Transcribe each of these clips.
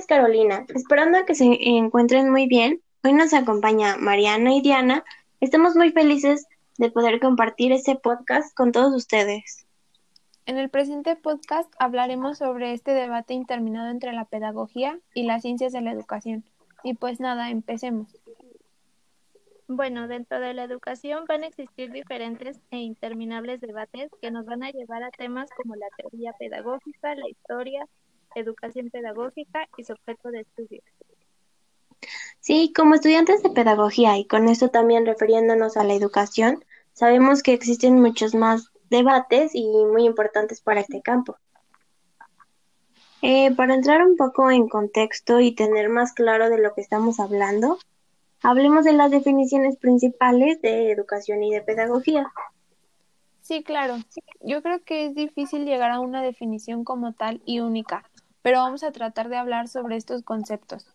es Carolina. Esperando a que se encuentren muy bien, hoy nos acompaña Mariana y Diana. Estamos muy felices de poder compartir este podcast con todos ustedes. En el presente podcast hablaremos sobre este debate interminado entre la pedagogía y las ciencias de la educación. Y pues nada, empecemos. Bueno, dentro de la educación van a existir diferentes e interminables debates que nos van a llevar a temas como la teoría pedagógica, la historia, educación pedagógica y su objeto de estudio. Sí, como estudiantes de pedagogía y con esto también refiriéndonos a la educación, sabemos que existen muchos más debates y muy importantes para este campo. Eh, para entrar un poco en contexto y tener más claro de lo que estamos hablando, Hablemos de las definiciones principales de educación y de pedagogía. Sí, claro. Yo creo que es difícil llegar a una definición como tal y única, pero vamos a tratar de hablar sobre estos conceptos.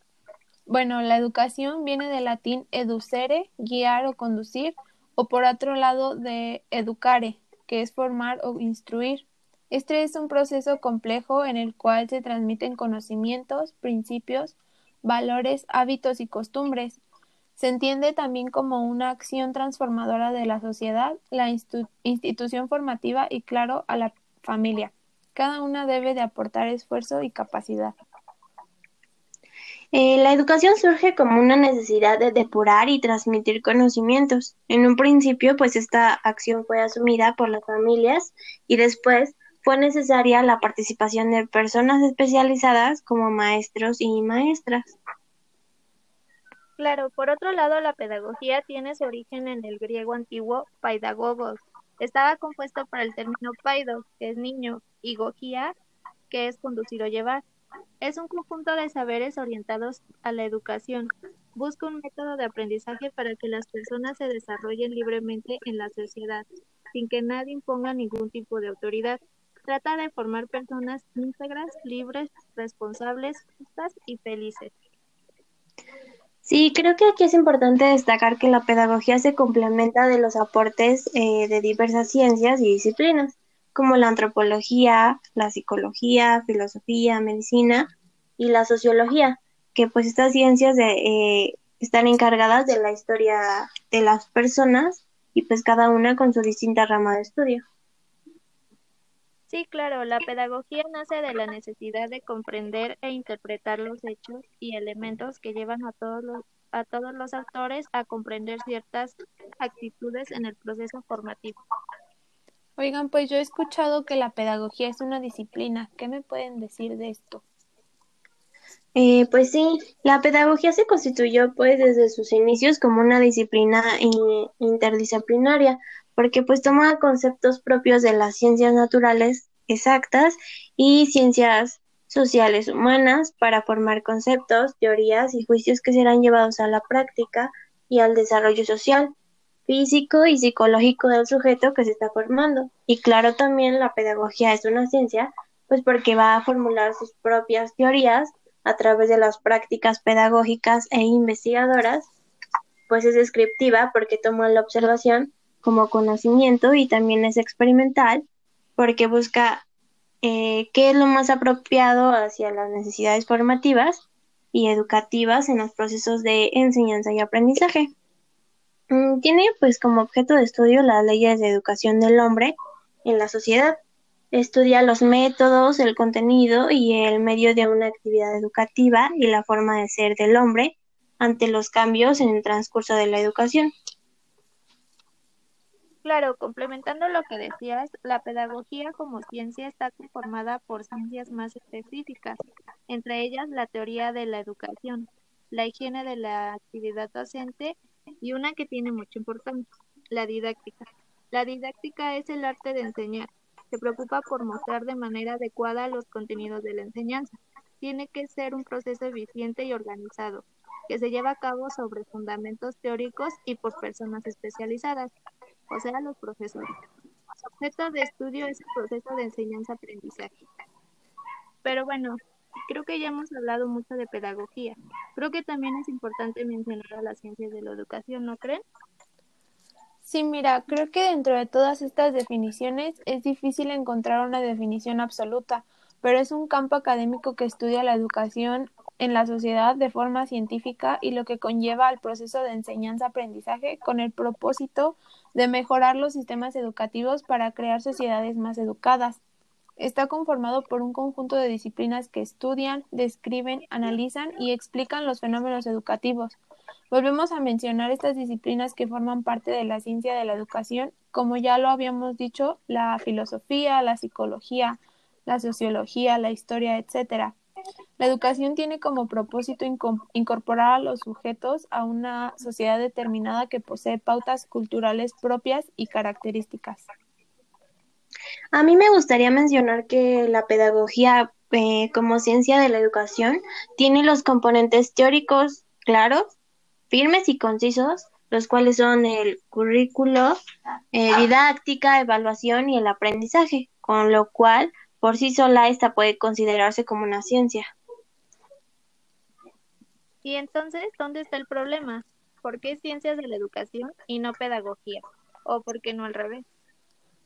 Bueno, la educación viene del latín educere, guiar o conducir, o por otro lado de educare, que es formar o instruir. Este es un proceso complejo en el cual se transmiten conocimientos, principios, valores, hábitos y costumbres, se entiende también como una acción transformadora de la sociedad, la institución formativa y, claro, a la familia. Cada una debe de aportar esfuerzo y capacidad. Eh, la educación surge como una necesidad de depurar y transmitir conocimientos. En un principio, pues esta acción fue asumida por las familias y después fue necesaria la participación de personas especializadas como maestros y maestras. Claro, por otro lado, la pedagogía tiene su origen en el griego antiguo paidagogos. Estaba compuesto por el término paidos, que es niño, y gogía, que es conducir o llevar. Es un conjunto de saberes orientados a la educación. Busca un método de aprendizaje para que las personas se desarrollen libremente en la sociedad, sin que nadie imponga ningún tipo de autoridad. Trata de formar personas íntegras, libres, responsables, justas y felices. Sí, creo que aquí es importante destacar que la pedagogía se complementa de los aportes eh, de diversas ciencias y disciplinas, como la antropología, la psicología, filosofía, medicina y la sociología, que pues estas ciencias eh, están encargadas de la historia de las personas y pues cada una con su distinta rama de estudio. Sí, claro, la pedagogía nace de la necesidad de comprender e interpretar los hechos y elementos que llevan a todos los, a todos los actores a comprender ciertas actitudes en el proceso formativo. Oigan, pues yo he escuchado que la pedagogía es una disciplina. ¿Qué me pueden decir de esto? Eh, pues sí, la pedagogía se constituyó pues desde sus inicios como una disciplina interdisciplinaria, porque pues toma conceptos propios de las ciencias naturales exactas y ciencias sociales humanas para formar conceptos, teorías y juicios que serán llevados a la práctica y al desarrollo social, físico y psicológico del sujeto que se está formando. Y claro, también la pedagogía es una ciencia, pues porque va a formular sus propias teorías a través de las prácticas pedagógicas e investigadoras, pues es descriptiva porque toma la observación como conocimiento y también es experimental porque busca eh, qué es lo más apropiado hacia las necesidades formativas y educativas en los procesos de enseñanza y aprendizaje. Mm, tiene pues como objeto de estudio las leyes de educación del hombre en la sociedad. Estudia los métodos, el contenido y el medio de una actividad educativa y la forma de ser del hombre ante los cambios en el transcurso de la educación. Claro, complementando lo que decías, la pedagogía como ciencia está conformada por ciencias más específicas, entre ellas la teoría de la educación, la higiene de la actividad docente y una que tiene mucha importancia, la didáctica. La didáctica es el arte de enseñar. Se preocupa por mostrar de manera adecuada los contenidos de la enseñanza. Tiene que ser un proceso eficiente y organizado, que se lleva a cabo sobre fundamentos teóricos y por personas especializadas o sea, los profesores. Su objeto de estudio es el proceso de enseñanza-aprendizaje. Pero bueno, creo que ya hemos hablado mucho de pedagogía. Creo que también es importante mencionar a las ciencias de la educación, ¿no creen? Sí, mira, creo que dentro de todas estas definiciones es difícil encontrar una definición absoluta, pero es un campo académico que estudia la educación en la sociedad de forma científica y lo que conlleva al proceso de enseñanza-aprendizaje con el propósito de mejorar los sistemas educativos para crear sociedades más educadas. Está conformado por un conjunto de disciplinas que estudian, describen, analizan y explican los fenómenos educativos. Volvemos a mencionar estas disciplinas que forman parte de la ciencia de la educación, como ya lo habíamos dicho, la filosofía, la psicología, la sociología, la historia, etc. La educación tiene como propósito incorporar a los sujetos a una sociedad determinada que posee pautas culturales propias y características. A mí me gustaría mencionar que la pedagogía eh, como ciencia de la educación tiene los componentes teóricos claros, firmes y concisos, los cuales son el currículo, eh, didáctica, evaluación y el aprendizaje, con lo cual por sí sola esta puede considerarse como una ciencia. Y entonces, ¿dónde está el problema? ¿Por qué ciencias de la educación y no pedagogía? ¿O por qué no al revés?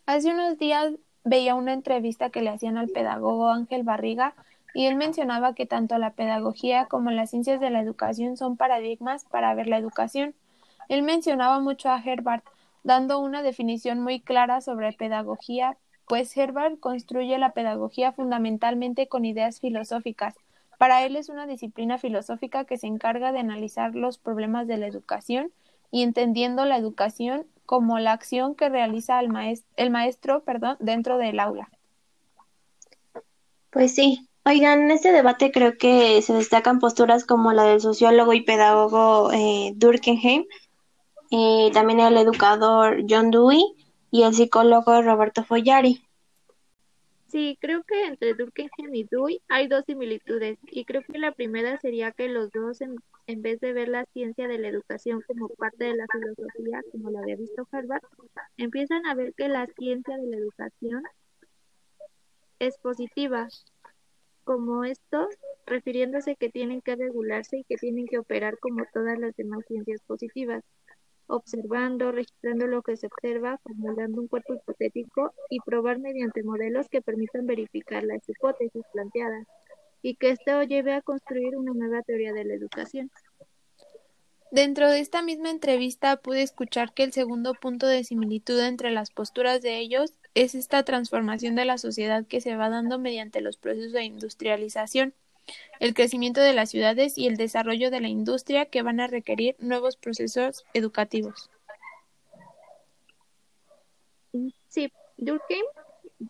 Hace unos días veía una entrevista que le hacían al pedagogo Ángel Barriga y él mencionaba que tanto la pedagogía como las ciencias de la educación son paradigmas para ver la educación. Él mencionaba mucho a Herbart, dando una definición muy clara sobre pedagogía, pues Herbart construye la pedagogía fundamentalmente con ideas filosóficas. Para él es una disciplina filosófica que se encarga de analizar los problemas de la educación y entendiendo la educación como la acción que realiza el, maestro, el maestro perdón, dentro del aula. Pues sí. Oigan, en este debate creo que se destacan posturas como la del sociólogo y pedagogo eh, Durkheim, eh, también el educador John Dewey y el psicólogo Roberto Follari. Sí, creo que entre Durkheim y Dewey hay dos similitudes y creo que la primera sería que los dos en, en, vez de ver la ciencia de la educación como parte de la filosofía, como lo había visto Herbert, empiezan a ver que la ciencia de la educación es positiva, como esto refiriéndose que tienen que regularse y que tienen que operar como todas las demás ciencias positivas observando, registrando lo que se observa, formulando un cuerpo hipotético y probar mediante modelos que permitan verificar las hipótesis planteadas y que esto lleve a construir una nueva teoría de la educación. Dentro de esta misma entrevista pude escuchar que el segundo punto de similitud entre las posturas de ellos es esta transformación de la sociedad que se va dando mediante los procesos de industrialización el crecimiento de las ciudades y el desarrollo de la industria que van a requerir nuevos procesos educativos. Sí, Durkheim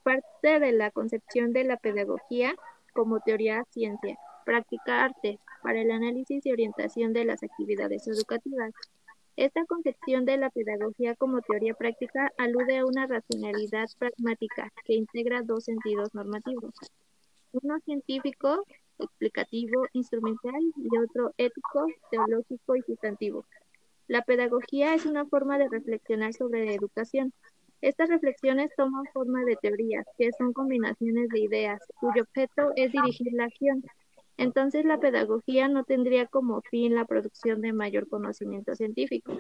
parte de la concepción de la pedagogía como teoría ciencia, práctica arte, para el análisis y orientación de las actividades educativas. Esta concepción de la pedagogía como teoría práctica alude a una racionalidad pragmática que integra dos sentidos normativos. Uno científico explicativo, instrumental y otro ético, teológico y sustantivo. La pedagogía es una forma de reflexionar sobre la educación. Estas reflexiones toman forma de teorías, que son combinaciones de ideas, cuyo objeto es dirigir la acción. Entonces la pedagogía no tendría como fin la producción de mayor conocimiento científico,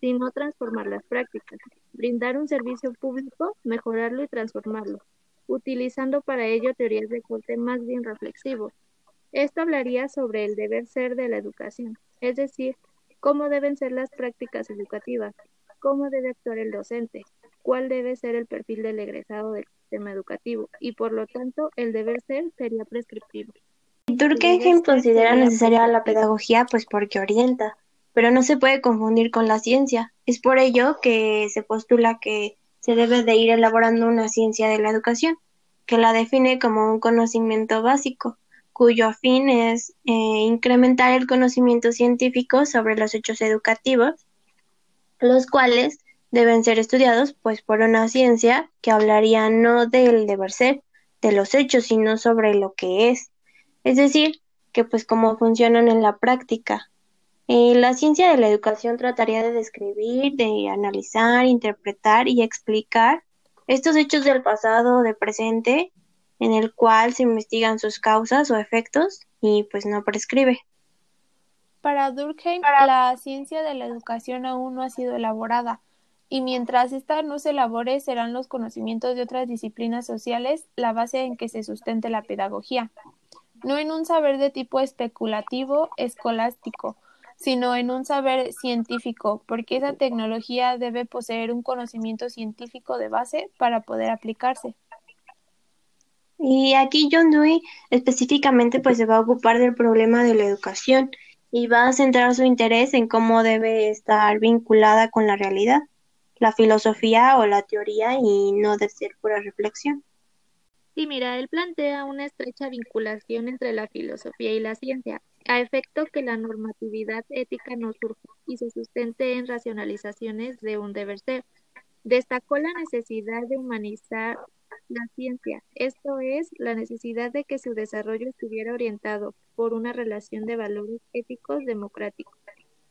sino transformar las prácticas, brindar un servicio público, mejorarlo y transformarlo, utilizando para ello teorías de corte más bien reflexivo, esto hablaría sobre el deber ser de la educación, es decir, cómo deben ser las prácticas educativas, cómo debe actuar el docente, cuál debe ser el perfil del egresado del sistema educativo y por lo tanto el deber ser sería prescriptivo. Durkheim considera necesaria la pedagogía pues porque orienta, pero no se puede confundir con la ciencia. Es por ello que se postula que se debe de ir elaborando una ciencia de la educación, que la define como un conocimiento básico cuyo fin es eh, incrementar el conocimiento científico sobre los hechos educativos, los cuales deben ser estudiados pues por una ciencia que hablaría no del deber ser de los hechos, sino sobre lo que es, es decir, que pues cómo funcionan en la práctica. Eh, la ciencia de la educación trataría de describir, de analizar, interpretar y explicar estos hechos del pasado, de presente en el cual se investigan sus causas o efectos y pues no prescribe. Para Durkheim, la ciencia de la educación aún no ha sido elaborada, y mientras ésta no se elabore serán los conocimientos de otras disciplinas sociales la base en que se sustente la pedagogía. no en un saber de tipo especulativo, escolástico, sino en un saber científico, porque esa tecnología debe poseer un conocimiento científico de base para poder aplicarse. Y aquí John Dewey específicamente pues se va a ocupar del problema de la educación y va a centrar su interés en cómo debe estar vinculada con la realidad, la filosofía o la teoría y no de ser pura reflexión. Sí, mira, él plantea una estrecha vinculación entre la filosofía y la ciencia, a efecto que la normatividad ética no surja y se sustente en racionalizaciones de un deber ser. Destacó la necesidad de humanizar la ciencia, esto es, la necesidad de que su desarrollo estuviera orientado por una relación de valores éticos democráticos,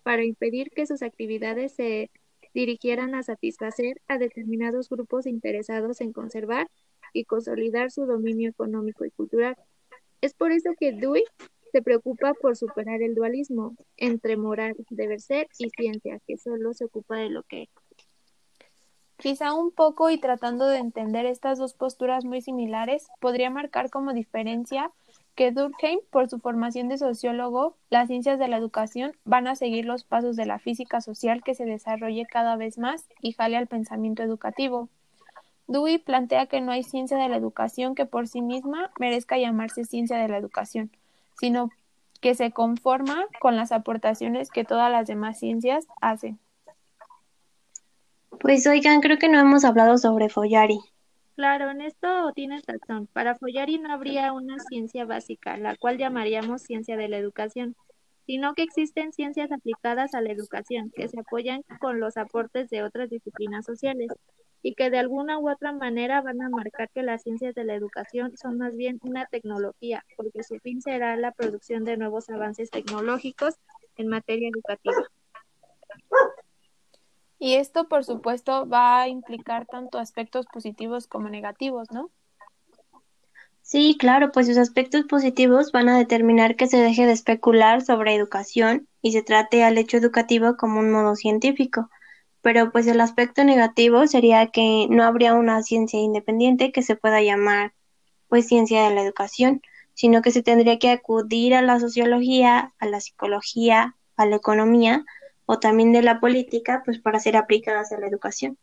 para impedir que sus actividades se dirigieran a satisfacer a determinados grupos interesados en conservar y consolidar su dominio económico y cultural. Es por eso que Dewey se preocupa por superar el dualismo entre moral, deber ser y ciencia, que solo se ocupa de lo que Quizá un poco y tratando de entender estas dos posturas muy similares, podría marcar como diferencia que Durkheim, por su formación de sociólogo, las ciencias de la educación van a seguir los pasos de la física social que se desarrolle cada vez más y jale al pensamiento educativo. Dewey plantea que no hay ciencia de la educación que por sí misma merezca llamarse ciencia de la educación, sino que se conforma con las aportaciones que todas las demás ciencias hacen. Pues oigan, creo que no hemos hablado sobre Follari. Claro, en esto tienes razón. Para Follari no habría una ciencia básica, la cual llamaríamos ciencia de la educación, sino que existen ciencias aplicadas a la educación, que se apoyan con los aportes de otras disciplinas sociales y que de alguna u otra manera van a marcar que las ciencias de la educación son más bien una tecnología, porque su fin será la producción de nuevos avances tecnológicos en materia educativa. Y esto, por supuesto, va a implicar tanto aspectos positivos como negativos, ¿no? Sí, claro, pues sus aspectos positivos van a determinar que se deje de especular sobre educación y se trate al hecho educativo como un modo científico. Pero pues el aspecto negativo sería que no habría una ciencia independiente que se pueda llamar pues ciencia de la educación, sino que se tendría que acudir a la sociología, a la psicología, a la economía, o también de la política, pues para ser aplicadas a la educación.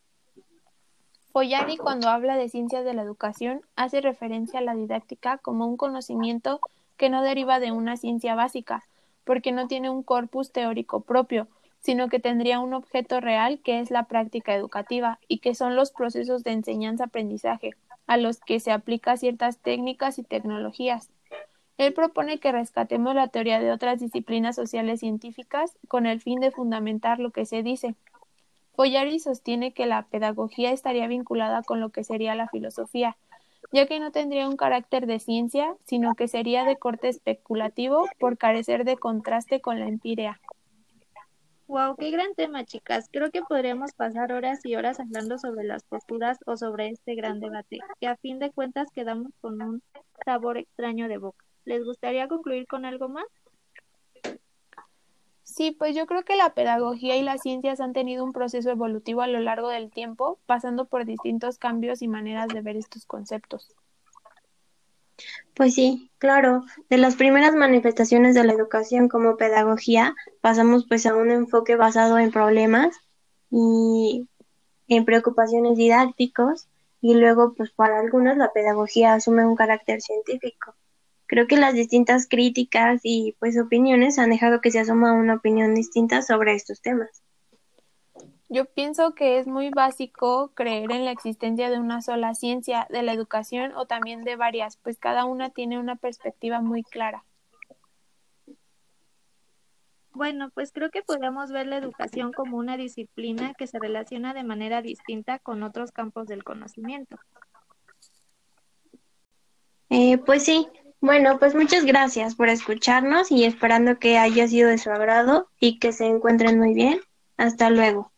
Follari, cuando habla de ciencias de la educación, hace referencia a la didáctica como un conocimiento que no deriva de una ciencia básica, porque no tiene un corpus teórico propio, sino que tendría un objeto real que es la práctica educativa y que son los procesos de enseñanza-aprendizaje, a los que se aplica ciertas técnicas y tecnologías. Él propone que rescatemos la teoría de otras disciplinas sociales científicas con el fin de fundamentar lo que se dice. Follari sostiene que la pedagogía estaría vinculada con lo que sería la filosofía, ya que no tendría un carácter de ciencia, sino que sería de corte especulativo por carecer de contraste con la empirea. Wow, qué gran tema, chicas. Creo que podríamos pasar horas y horas hablando sobre las posturas o sobre este gran debate, que a fin de cuentas quedamos con un sabor extraño de boca. ¿Les gustaría concluir con algo más? Sí, pues yo creo que la pedagogía y las ciencias han tenido un proceso evolutivo a lo largo del tiempo, pasando por distintos cambios y maneras de ver estos conceptos. Pues sí, claro. De las primeras manifestaciones de la educación como pedagogía, pasamos pues a un enfoque basado en problemas y en preocupaciones didácticos y luego pues para algunos la pedagogía asume un carácter científico. Creo que las distintas críticas y pues opiniones han dejado que se asoma una opinión distinta sobre estos temas. Yo pienso que es muy básico creer en la existencia de una sola ciencia de la educación o también de varias, pues cada una tiene una perspectiva muy clara. Bueno, pues creo que podemos ver la educación como una disciplina que se relaciona de manera distinta con otros campos del conocimiento. Eh, pues sí, bueno, pues muchas gracias por escucharnos y esperando que haya sido de su agrado y que se encuentren muy bien. Hasta luego.